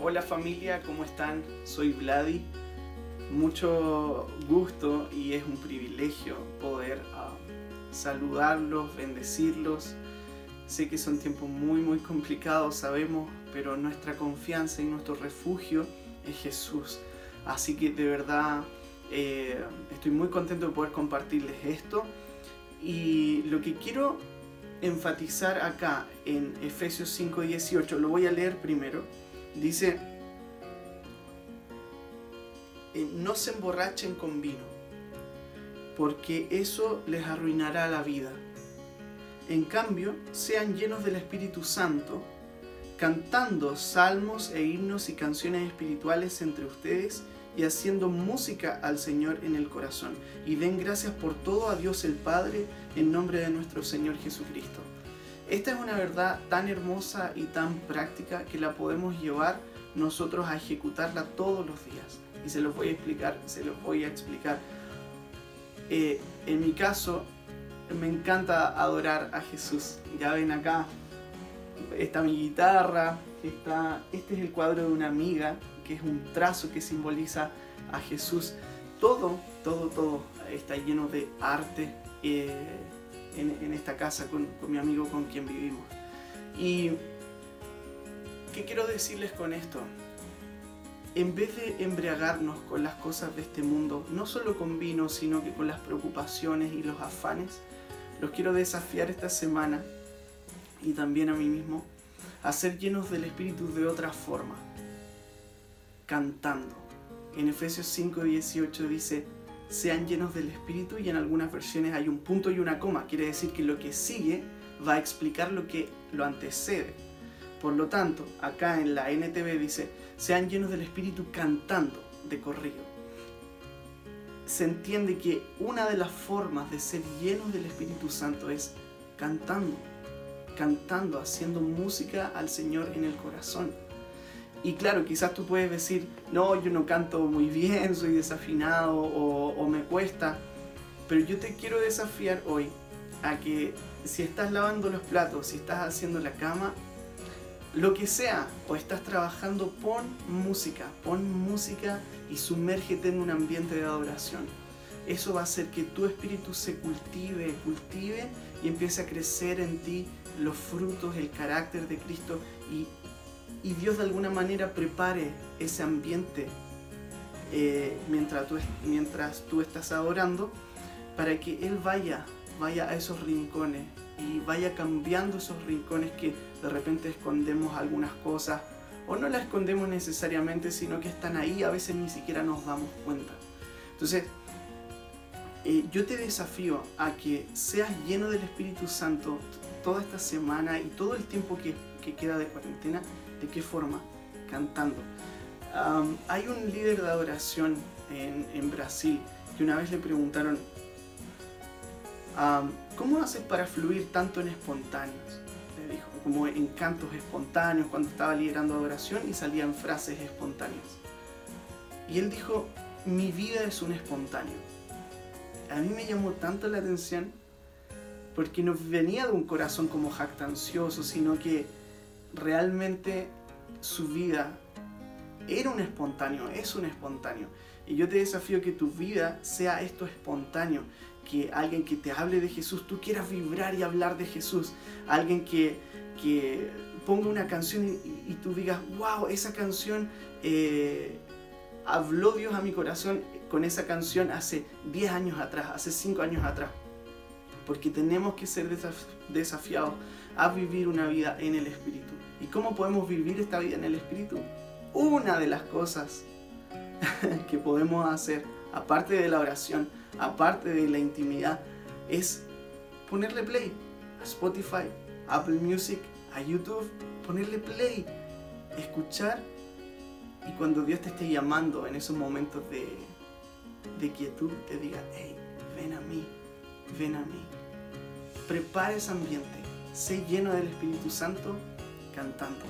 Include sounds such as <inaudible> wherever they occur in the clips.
Hola familia, ¿cómo están? Soy Vladi. Mucho gusto y es un privilegio poder ah, saludarlos, bendecirlos. Sé que son tiempos muy muy complicados, sabemos, pero nuestra confianza y nuestro refugio es Jesús. Así que de verdad eh, estoy muy contento de poder compartirles esto. Y lo que quiero enfatizar acá en Efesios 5:18, lo voy a leer primero Dice, eh, no se emborrachen con vino, porque eso les arruinará la vida. En cambio, sean llenos del Espíritu Santo, cantando salmos e himnos y canciones espirituales entre ustedes y haciendo música al Señor en el corazón. Y den gracias por todo a Dios el Padre en nombre de nuestro Señor Jesucristo. Esta es una verdad tan hermosa y tan práctica que la podemos llevar nosotros a ejecutarla todos los días. Y se los voy a explicar, se los voy a explicar. Eh, en mi caso, me encanta adorar a Jesús. Ya ven acá, está mi guitarra, está, este es el cuadro de una amiga, que es un trazo que simboliza a Jesús. Todo, todo, todo está lleno de arte. Eh, en, esta casa con, mi amigo con quien vivimos. Y ¿qué quiero decirles con esto? En vez de embriagarnos con las cosas de este mundo, no solo con vino, sino que con las preocupaciones y los afanes, los quiero desafiar esta semana y también a mí mismo a ser llenos del Espíritu de otra forma, cantando. En Efesios 5:18 dice, sean llenos del Espíritu y en algunas versiones hay un punto y una coma. Quiere decir que lo que sigue va a explicar lo que lo antecede. Por lo tanto, acá en la NTV dice, sean llenos del Espíritu cantando de corrido. Se entiende que una de las formas de ser llenos del Espíritu Santo es cantando, cantando, haciendo música al Señor en el corazón. Y claro, quizás tú puedes decir, no, yo no canto muy bien, soy desafinado o, me cuesta. Pero yo te quiero desafiar hoy a que si estás lavando los platos, si estás haciendo la cama, lo que sea, o estás trabajando, pon música, pon música y sumérgete en un ambiente de adoración. Eso va a hacer que tu espíritu se cultive, cultive y empiece a crecer en ti los frutos, el carácter de Cristo y y Dios de alguna manera prepare ese ambiente eh, mientras, tú, mientras tú estás adorando para que Él vaya, vaya a esos rincones y vaya cambiando esos rincones que de repente escondemos algunas cosas o no las escondemos necesariamente, sino que están ahí, a veces ni siquiera nos damos cuenta. Entonces, eh, yo te desafío a que seas lleno del Espíritu Santo toda esta semana y todo el tiempo que, que queda de cuarentena ¿De qué forma? Cantando. hay un líder de adoración en, Brasil que una vez le preguntaron, ¿cómo haces para fluir tanto en espontáneos? Le dijo, como en cantos espontáneos cuando estaba liderando adoración y salían frases espontáneas. Y él dijo, mi vida es un espontáneo. A mí me llamó tanto la atención porque no venía de un corazón como jactancioso, sino que realmente su vida era un espontáneo, es un espontáneo. Y yo te desafío que tu vida sea esto espontáneo, que alguien que te hable de Jesús, tú quieras vibrar y hablar de Jesús, alguien que, que ponga una canción y, tú digas, wow, esa canción eh, habló Dios a mi corazón con esa canción hace 10 años atrás, hace 5 años atrás. Porque tenemos que ser desafiados a vivir una vida en el Espíritu. ¿Y cómo podemos vivir esta vida en el Espíritu? Una de las cosas <laughs> que podemos hacer, aparte de la oración, aparte de la intimidad, es ponerle play a Spotify, Apple Music, a YouTube, ponerle play, escuchar y cuando Dios te esté llamando en esos momentos de, de quietud, te diga, hey, ven a mí, ven a mí. Prepara ese ambiente, sé lleno del Espíritu Santo cantando.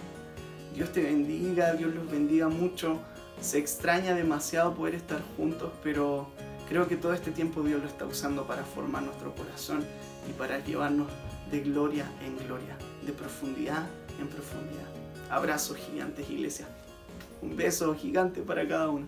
Dios te bendiga, Dios los bendiga mucho. Se extraña demasiado poder estar juntos, pero creo que todo este tiempo Dios lo está usando para formar nuestro corazón y para llevarnos de gloria en gloria, de profundidad en profundidad. Abrazos gigantes, iglesia. Un beso gigante para cada uno.